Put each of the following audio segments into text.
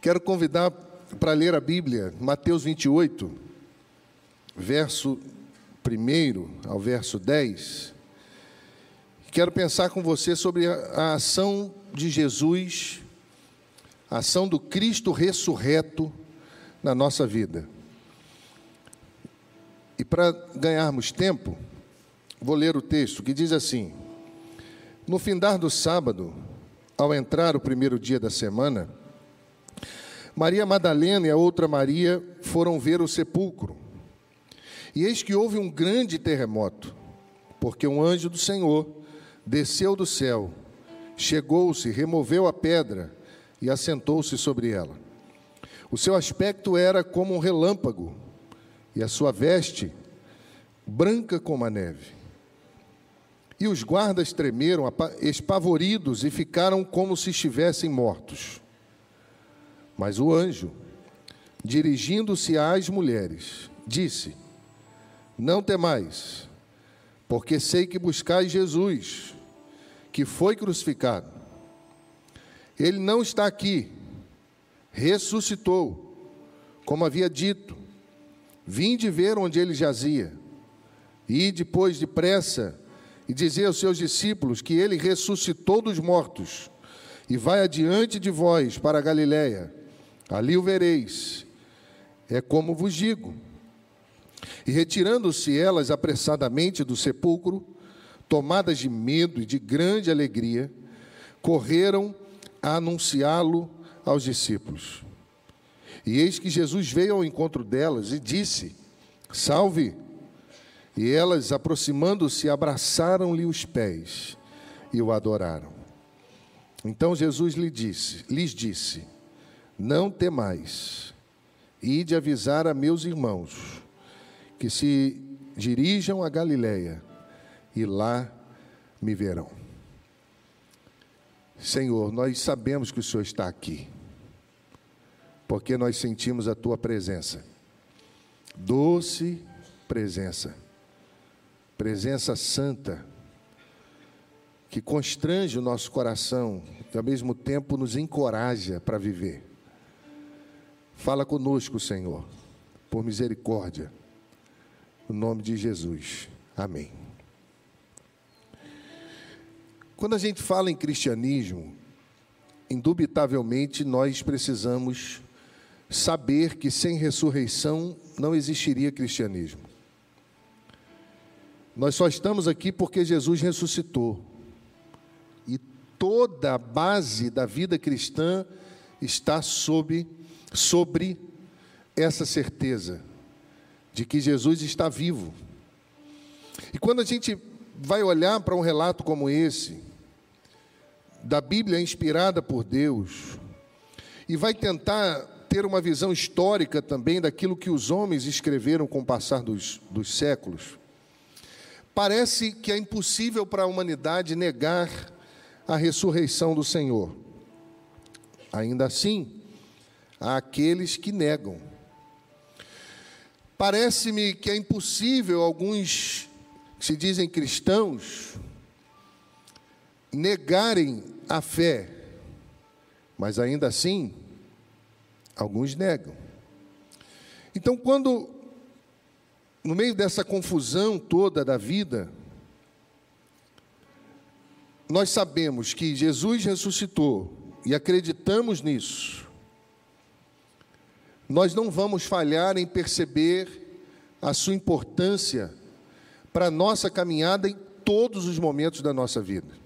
Quero convidar para ler a Bíblia, Mateus 28, verso 1 ao verso 10. Quero pensar com você sobre a ação de Jesus, a ação do Cristo ressurreto na nossa vida. E para ganharmos tempo, vou ler o texto que diz assim: No findar do sábado, ao entrar o primeiro dia da semana, Maria Madalena e a outra Maria foram ver o sepulcro. E eis que houve um grande terremoto, porque um anjo do Senhor desceu do céu, chegou-se, removeu a pedra e assentou-se sobre ela. O seu aspecto era como um relâmpago, e a sua veste branca como a neve. E os guardas tremeram, espavoridos, e ficaram como se estivessem mortos. Mas o anjo, dirigindo-se às mulheres, disse: Não temais, porque sei que buscais Jesus, que foi crucificado. Ele não está aqui, ressuscitou, como havia dito. Vinde ver onde ele jazia. E depois depressa e dizer aos seus discípulos que ele ressuscitou dos mortos e vai adiante de vós para a Galiléia ali o vereis. É como vos digo. E retirando-se elas apressadamente do sepulcro, tomadas de medo e de grande alegria, correram a anunciá-lo aos discípulos. E eis que Jesus veio ao encontro delas e disse: Salve! E elas, aproximando-se, abraçaram-lhe os pés e o adoraram. Então Jesus lhe disse, lhes disse: não temais, ide avisar a meus irmãos que se dirijam a Galiléia e lá me verão. Senhor, nós sabemos que o Senhor está aqui, porque nós sentimos a tua presença, doce presença, presença santa, que constrange o nosso coração e ao mesmo tempo nos encoraja para viver. Fala conosco, Senhor, por misericórdia. No nome de Jesus. Amém. Quando a gente fala em cristianismo, indubitavelmente nós precisamos saber que sem ressurreição não existiria cristianismo. Nós só estamos aqui porque Jesus ressuscitou. E toda a base da vida cristã está sob sobre essa certeza de que Jesus está vivo. E quando a gente vai olhar para um relato como esse, da Bíblia inspirada por Deus, e vai tentar ter uma visão histórica também daquilo que os homens escreveram com o passar dos, dos séculos, parece que é impossível para a humanidade negar a ressurreição do Senhor. Ainda assim, àqueles que negam. Parece-me que é impossível alguns que se dizem cristãos negarem a fé, mas ainda assim, alguns negam. Então, quando, no meio dessa confusão toda da vida, nós sabemos que Jesus ressuscitou e acreditamos nisso, nós não vamos falhar em perceber a sua importância para a nossa caminhada em todos os momentos da nossa vida.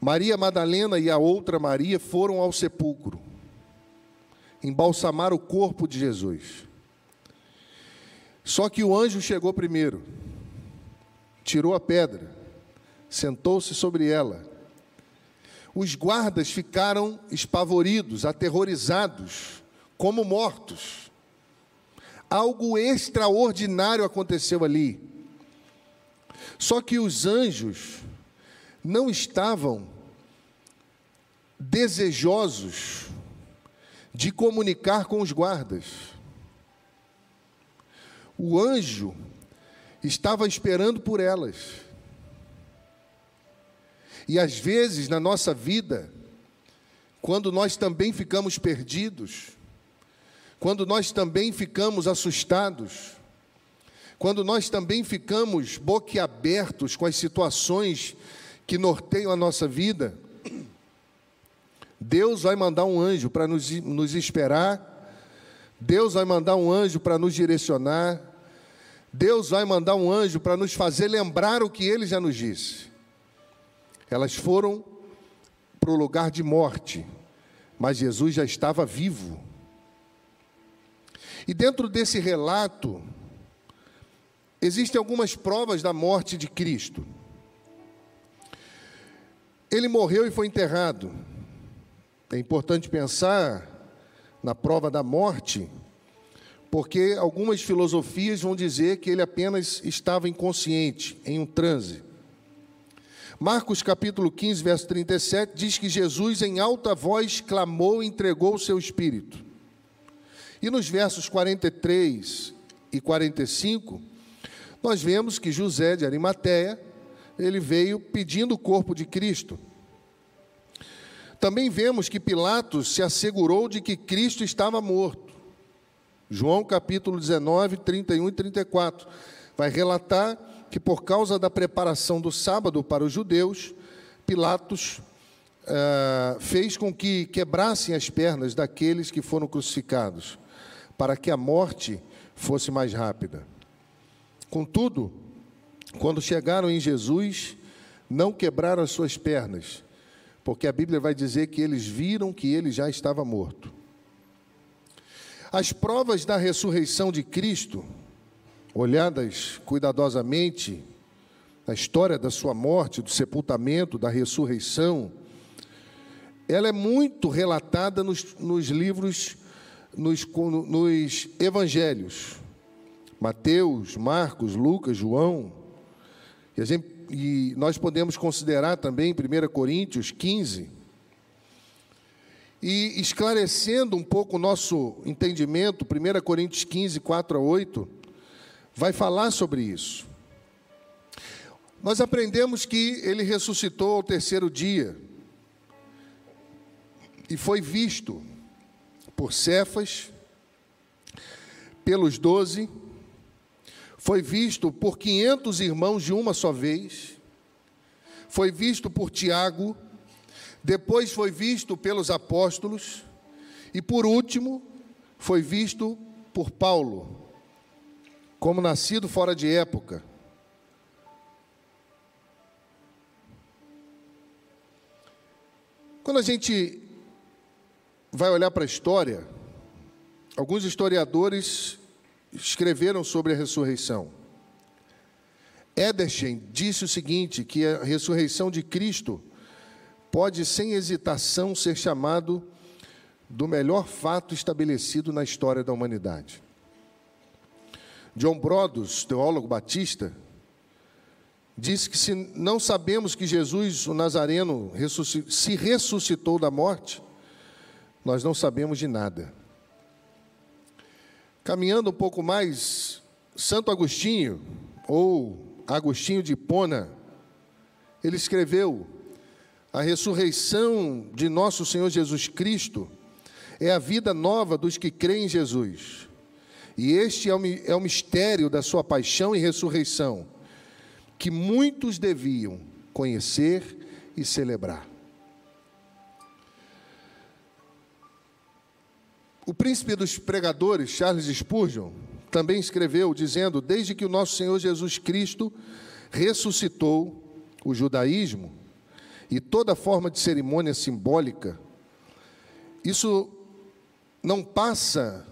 Maria Madalena e a outra Maria foram ao sepulcro, embalsamar o corpo de Jesus. Só que o anjo chegou primeiro, tirou a pedra, sentou-se sobre ela. Os guardas ficaram espavoridos, aterrorizados, como mortos. Algo extraordinário aconteceu ali. Só que os anjos não estavam desejosos de comunicar com os guardas. O anjo estava esperando por elas. E às vezes na nossa vida, quando nós também ficamos perdidos, quando nós também ficamos assustados, quando nós também ficamos boquiabertos com as situações que norteiam a nossa vida, Deus vai mandar um anjo para nos, nos esperar, Deus vai mandar um anjo para nos direcionar, Deus vai mandar um anjo para nos fazer lembrar o que ele já nos disse. Elas foram para o lugar de morte, mas Jesus já estava vivo. E dentro desse relato, existem algumas provas da morte de Cristo. Ele morreu e foi enterrado. É importante pensar na prova da morte, porque algumas filosofias vão dizer que ele apenas estava inconsciente, em um transe. Marcos capítulo 15, verso 37 diz que Jesus em alta voz clamou e entregou o seu espírito. E nos versos 43 e 45, nós vemos que José de Arimateia, ele veio pedindo o corpo de Cristo. Também vemos que Pilatos se assegurou de que Cristo estava morto. João capítulo 19, 31 e 34 vai relatar que por causa da preparação do sábado para os judeus, Pilatos uh, fez com que quebrassem as pernas daqueles que foram crucificados, para que a morte fosse mais rápida. Contudo, quando chegaram em Jesus, não quebraram as suas pernas, porque a Bíblia vai dizer que eles viram que ele já estava morto. As provas da ressurreição de Cristo, olhadas cuidadosamente, a história da sua morte, do sepultamento, da ressurreição, ela é muito relatada nos, nos livros, nos, nos evangelhos. Mateus, Marcos, Lucas, João. E, gente, e nós podemos considerar também 1 Coríntios 15. E esclarecendo um pouco o nosso entendimento, 1 Coríntios 15, 4 a 8, vai falar sobre isso. Nós aprendemos que ele ressuscitou ao terceiro dia e foi visto por Cefas, pelos doze, foi visto por quinhentos irmãos de uma só vez, foi visto por Tiago, depois foi visto pelos apóstolos e, por último, foi visto por Paulo, como nascido fora de época. Quando a gente vai olhar para a história, alguns historiadores escreveram sobre a ressurreição. Edersheim disse o seguinte: que a ressurreição de Cristo pode, sem hesitação, ser chamado do melhor fato estabelecido na história da humanidade. John Brodos, teólogo batista, diz que se não sabemos que Jesus, o Nazareno, se ressuscitou da morte, nós não sabemos de nada. Caminhando um pouco mais, Santo Agostinho, ou Agostinho de Hipona, ele escreveu: a ressurreição de nosso Senhor Jesus Cristo é a vida nova dos que creem em Jesus. E este é o, é o mistério da sua paixão e ressurreição que muitos deviam conhecer e celebrar. O príncipe dos pregadores, Charles Spurgeon, também escreveu dizendo: Desde que o nosso Senhor Jesus Cristo ressuscitou o judaísmo e toda forma de cerimônia simbólica, isso não passa,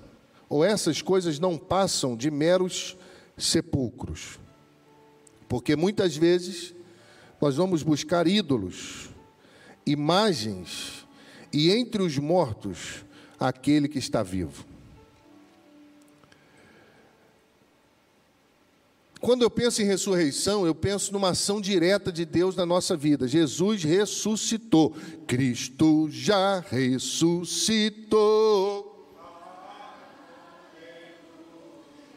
ou essas coisas não passam de meros sepulcros. Porque muitas vezes nós vamos buscar ídolos, imagens, e entre os mortos, aquele que está vivo. Quando eu penso em ressurreição, eu penso numa ação direta de Deus na nossa vida. Jesus ressuscitou. Cristo já ressuscitou.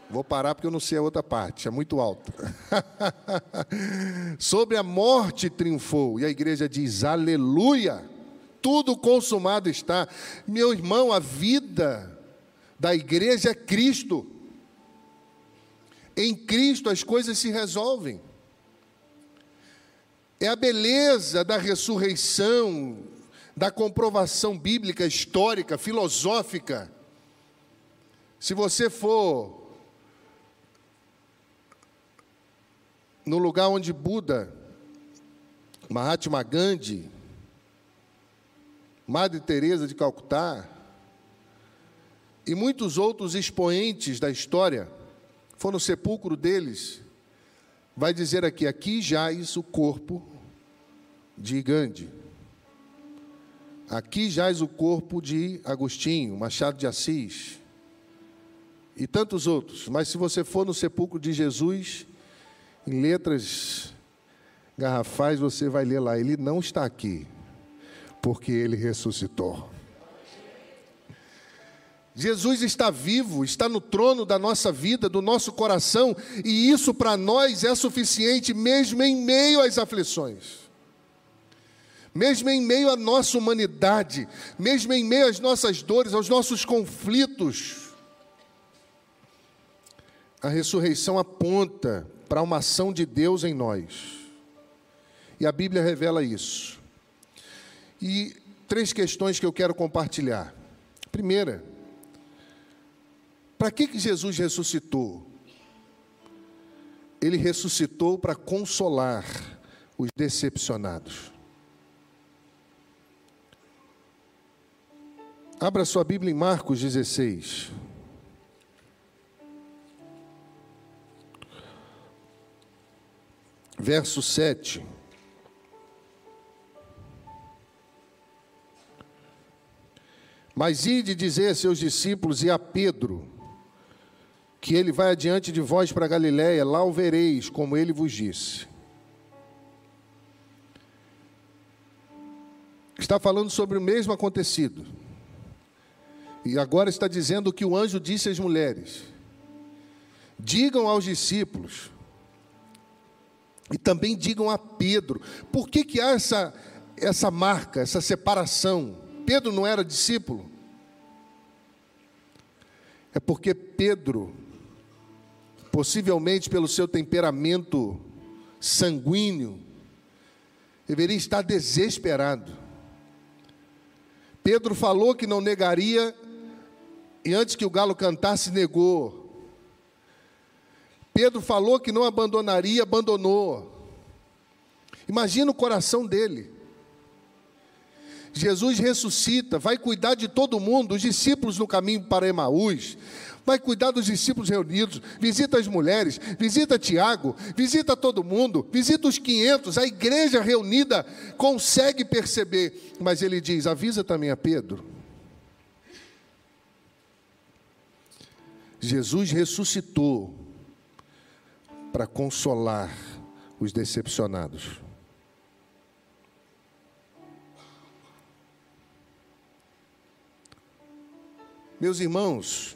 Vou parar porque eu não sei a outra parte, é muito alto. Sobre a morte triunfou, e a igreja diz aleluia. Tudo consumado está. Meu irmão, a vida da igreja é Cristo. Em Cristo as coisas se resolvem. É a beleza da ressurreição, da comprovação bíblica, histórica, filosófica. Se você for no lugar onde Buda, Mahatma Gandhi, Madre Teresa de Calcutá e muitos outros expoentes da história foram no sepulcro deles, vai dizer aqui: aqui jaz o corpo de Gandhi. Aqui jaz o corpo de Agostinho, Machado de Assis e tantos outros. Mas se você for no sepulcro de Jesus, em letras garrafais, você vai ler lá: Ele não está aqui, porque ele ressuscitou. Jesus está vivo, está no trono da nossa vida, do nosso coração, e isso para nós é suficiente, mesmo em meio às aflições, mesmo em meio à nossa humanidade, mesmo em meio às nossas dores, aos nossos conflitos. A ressurreição aponta para uma ação de Deus em nós, e a Bíblia revela isso. E três questões que eu quero compartilhar. Primeira, para que, que Jesus ressuscitou? Ele ressuscitou para consolar os decepcionados. Abra sua Bíblia em Marcos 16. Verso 7. Mas ide dizer a seus discípulos e a Pedro: que ele vai adiante de vós para Galiléia, lá o vereis, como ele vos disse. Está falando sobre o mesmo acontecido. E agora está dizendo o que o anjo disse às mulheres. Digam aos discípulos, e também digam a Pedro, por que, que há essa, essa marca, essa separação? Pedro não era discípulo? É porque Pedro possivelmente pelo seu temperamento sanguíneo, deveria estar desesperado. Pedro falou que não negaria, e antes que o galo cantasse, negou. Pedro falou que não abandonaria, abandonou. Imagina o coração dele. Jesus ressuscita, vai cuidar de todo mundo, os discípulos no caminho para Emaús, vai cuidar dos discípulos reunidos, visita as mulheres, visita Tiago, visita todo mundo, visita os 500, a igreja reunida consegue perceber, mas ele diz: avisa também a Pedro. Jesus ressuscitou para consolar os decepcionados. Meus irmãos,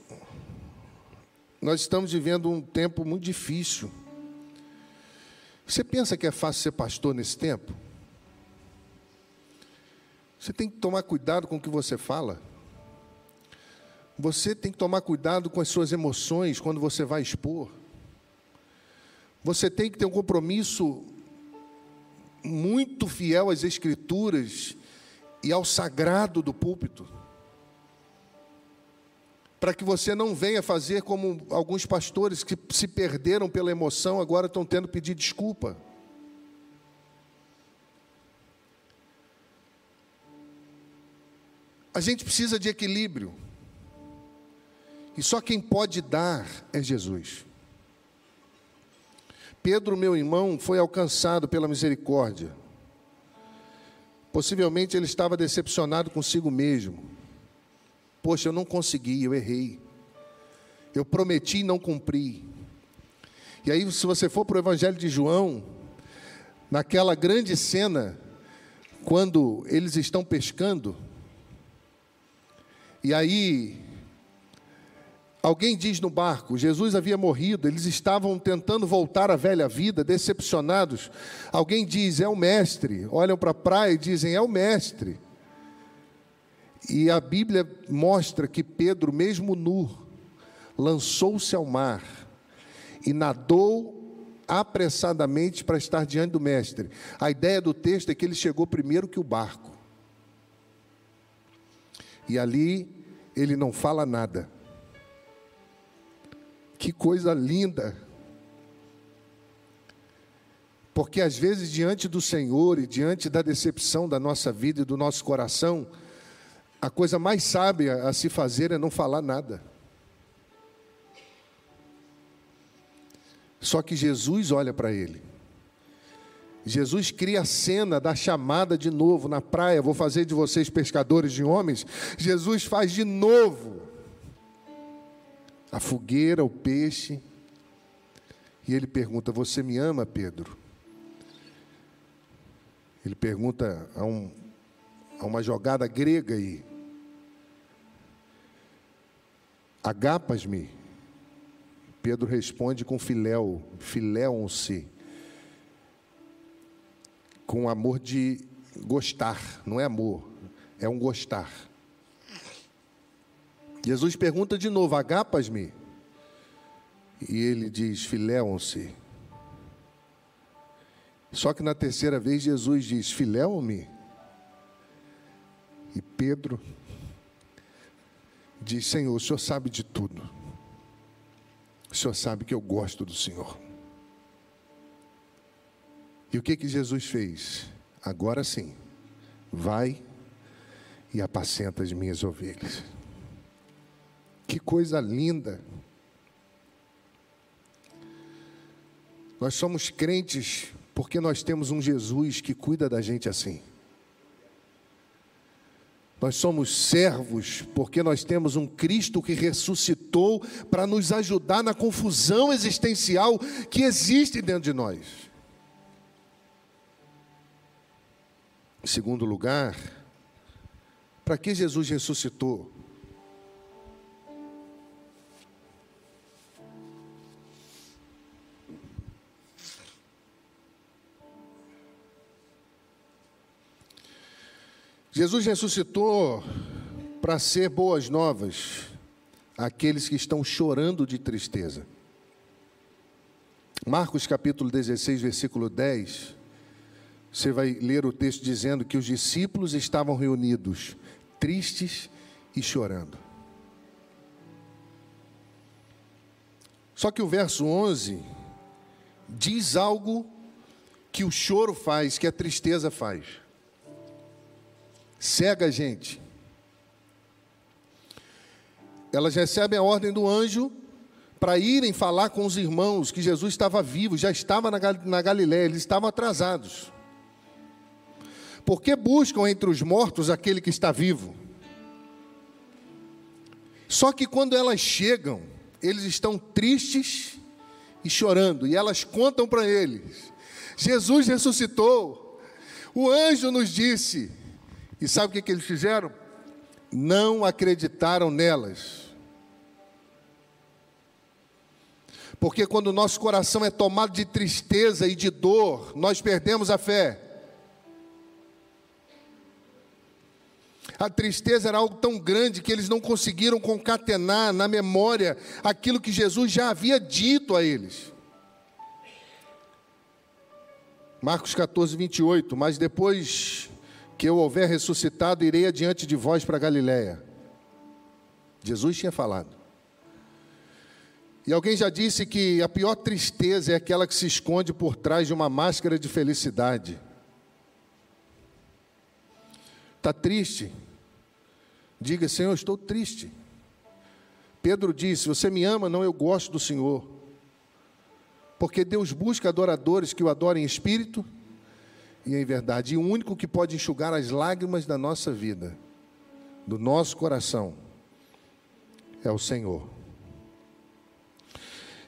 nós estamos vivendo um tempo muito difícil. Você pensa que é fácil ser pastor nesse tempo? Você tem que tomar cuidado com o que você fala. Você tem que tomar cuidado com as suas emoções quando você vai expor. Você tem que ter um compromisso muito fiel às Escrituras e ao sagrado do púlpito para que você não venha fazer como alguns pastores que se perderam pela emoção, agora estão tendo que pedir desculpa. A gente precisa de equilíbrio. E só quem pode dar é Jesus. Pedro, meu irmão, foi alcançado pela misericórdia. Possivelmente ele estava decepcionado consigo mesmo. Poxa, eu não consegui, eu errei. Eu prometi e não cumpri. E aí, se você for para o Evangelho de João, naquela grande cena, quando eles estão pescando, e aí alguém diz no barco, Jesus havia morrido, eles estavam tentando voltar à velha vida, decepcionados. Alguém diz, é o mestre. Olham para a praia e dizem, é o mestre. E a Bíblia mostra que Pedro, mesmo nu, lançou-se ao mar e nadou apressadamente para estar diante do mestre. A ideia do texto é que ele chegou primeiro que o barco. E ali ele não fala nada. Que coisa linda! Porque às vezes, diante do Senhor e diante da decepção da nossa vida e do nosso coração, a coisa mais sábia a se fazer é não falar nada. Só que Jesus olha para ele. Jesus cria a cena da chamada de novo na praia. Vou fazer de vocês pescadores de homens. Jesus faz de novo a fogueira, o peixe. E ele pergunta: Você me ama, Pedro? Ele pergunta a, um, a uma jogada grega aí. Agapas-me. Pedro responde com filéu, filéon-se. Com amor de gostar, não é amor, é um gostar. Jesus pergunta de novo: Agapas-me? E ele diz: Filéon-se. Só que na terceira vez Jesus diz: Filéu-me. E Pedro diz: Senhor, o Senhor sabe de tudo. O Senhor sabe que eu gosto do Senhor. E o que que Jesus fez? Agora sim, vai e apacenta as minhas ovelhas. Que coisa linda. Nós somos crentes porque nós temos um Jesus que cuida da gente assim. Nós somos servos porque nós temos um Cristo que ressuscitou para nos ajudar na confusão existencial que existe dentro de nós. Em segundo lugar, para que Jesus ressuscitou? Jesus ressuscitou para ser boas novas àqueles que estão chorando de tristeza. Marcos capítulo 16, versículo 10, você vai ler o texto dizendo que os discípulos estavam reunidos, tristes e chorando. Só que o verso 11 diz algo que o choro faz, que a tristeza faz cega gente. Elas recebem a ordem do anjo para irem falar com os irmãos que Jesus estava vivo, já estava na Galiléia, eles estavam atrasados. Porque buscam entre os mortos aquele que está vivo? Só que quando elas chegam, eles estão tristes e chorando, e elas contam para eles: Jesus ressuscitou. O anjo nos disse: e sabe o que, que eles fizeram? Não acreditaram nelas. Porque quando o nosso coração é tomado de tristeza e de dor, nós perdemos a fé. A tristeza era algo tão grande que eles não conseguiram concatenar na memória aquilo que Jesus já havia dito a eles. Marcos 14, 28. Mas depois que eu houver ressuscitado, irei adiante de vós para Galiléia. Jesus tinha falado. E alguém já disse que a pior tristeza é aquela que se esconde por trás de uma máscara de felicidade. Está triste? Diga, Senhor, estou triste. Pedro disse: Você me ama? Não, eu gosto do Senhor. Porque Deus busca adoradores que o adorem em espírito e em verdade. E o único que pode enxugar as lágrimas da nossa vida, do nosso coração, é o Senhor.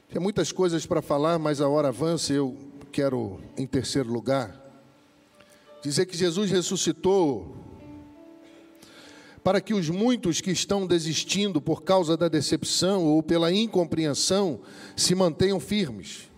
Tem muitas coisas para falar, mas a hora avança. Eu quero, em terceiro lugar, dizer que Jesus ressuscitou para que os muitos que estão desistindo por causa da decepção ou pela incompreensão se mantenham firmes.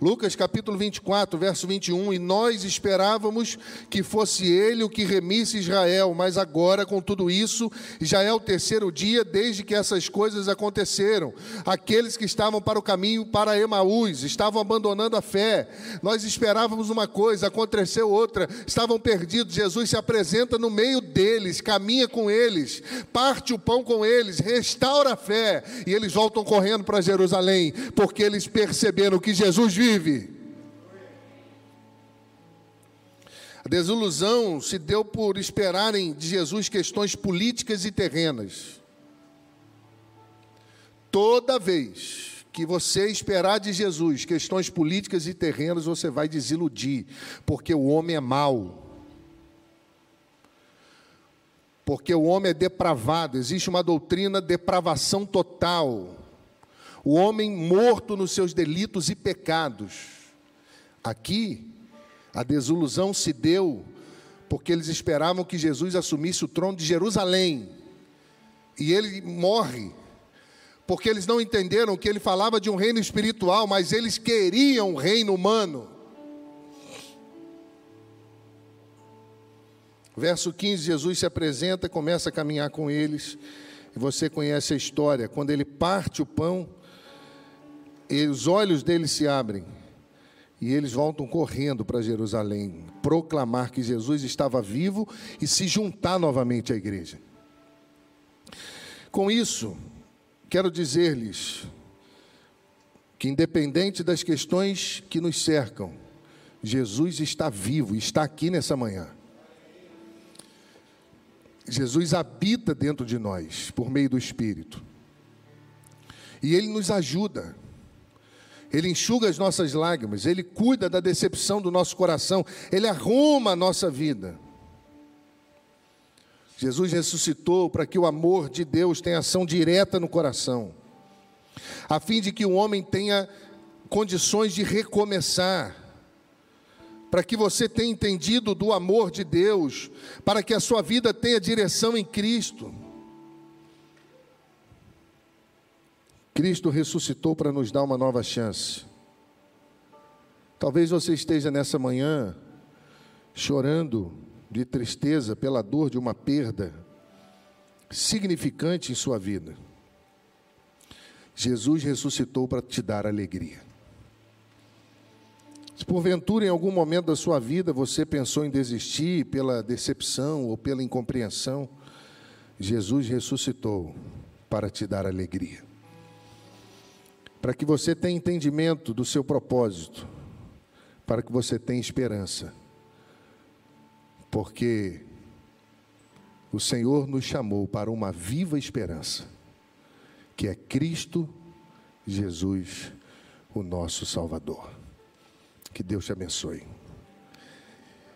Lucas capítulo 24, verso 21, e nós esperávamos que fosse ele o que remisse Israel, mas agora, com tudo isso, já é o terceiro dia desde que essas coisas aconteceram. Aqueles que estavam para o caminho para Emaús estavam abandonando a fé. Nós esperávamos uma coisa, aconteceu outra, estavam perdidos. Jesus se apresenta no meio deles, caminha com eles, parte o pão com eles, restaura a fé, e eles voltam correndo para Jerusalém, porque eles perceberam que Jesus vive vive. A desilusão se deu por esperarem de Jesus questões políticas e terrenas. Toda vez que você esperar de Jesus questões políticas e terrenas, você vai desiludir, porque o homem é mau. Porque o homem é depravado, existe uma doutrina depravação total o homem morto nos seus delitos e pecados. Aqui, a desilusão se deu porque eles esperavam que Jesus assumisse o trono de Jerusalém. E ele morre, porque eles não entenderam que ele falava de um reino espiritual, mas eles queriam um reino humano. Verso 15, Jesus se apresenta, começa a caminhar com eles, e você conhece a história. Quando ele parte o pão, e os olhos deles se abrem e eles voltam correndo para Jerusalém, proclamar que Jesus estava vivo e se juntar novamente à igreja. Com isso, quero dizer-lhes que, independente das questões que nos cercam, Jesus está vivo, está aqui nessa manhã. Jesus habita dentro de nós por meio do Espírito. E Ele nos ajuda. Ele enxuga as nossas lágrimas, Ele cuida da decepção do nosso coração, Ele arruma a nossa vida. Jesus ressuscitou para que o amor de Deus tenha ação direta no coração, a fim de que o homem tenha condições de recomeçar, para que você tenha entendido do amor de Deus, para que a sua vida tenha direção em Cristo. Cristo ressuscitou para nos dar uma nova chance. Talvez você esteja nessa manhã chorando de tristeza pela dor de uma perda significante em sua vida. Jesus ressuscitou para te dar alegria. Se porventura em algum momento da sua vida você pensou em desistir pela decepção ou pela incompreensão, Jesus ressuscitou para te dar alegria para que você tenha entendimento do seu propósito, para que você tenha esperança, porque o Senhor nos chamou para uma viva esperança, que é Cristo Jesus, o nosso Salvador. Que Deus te abençoe.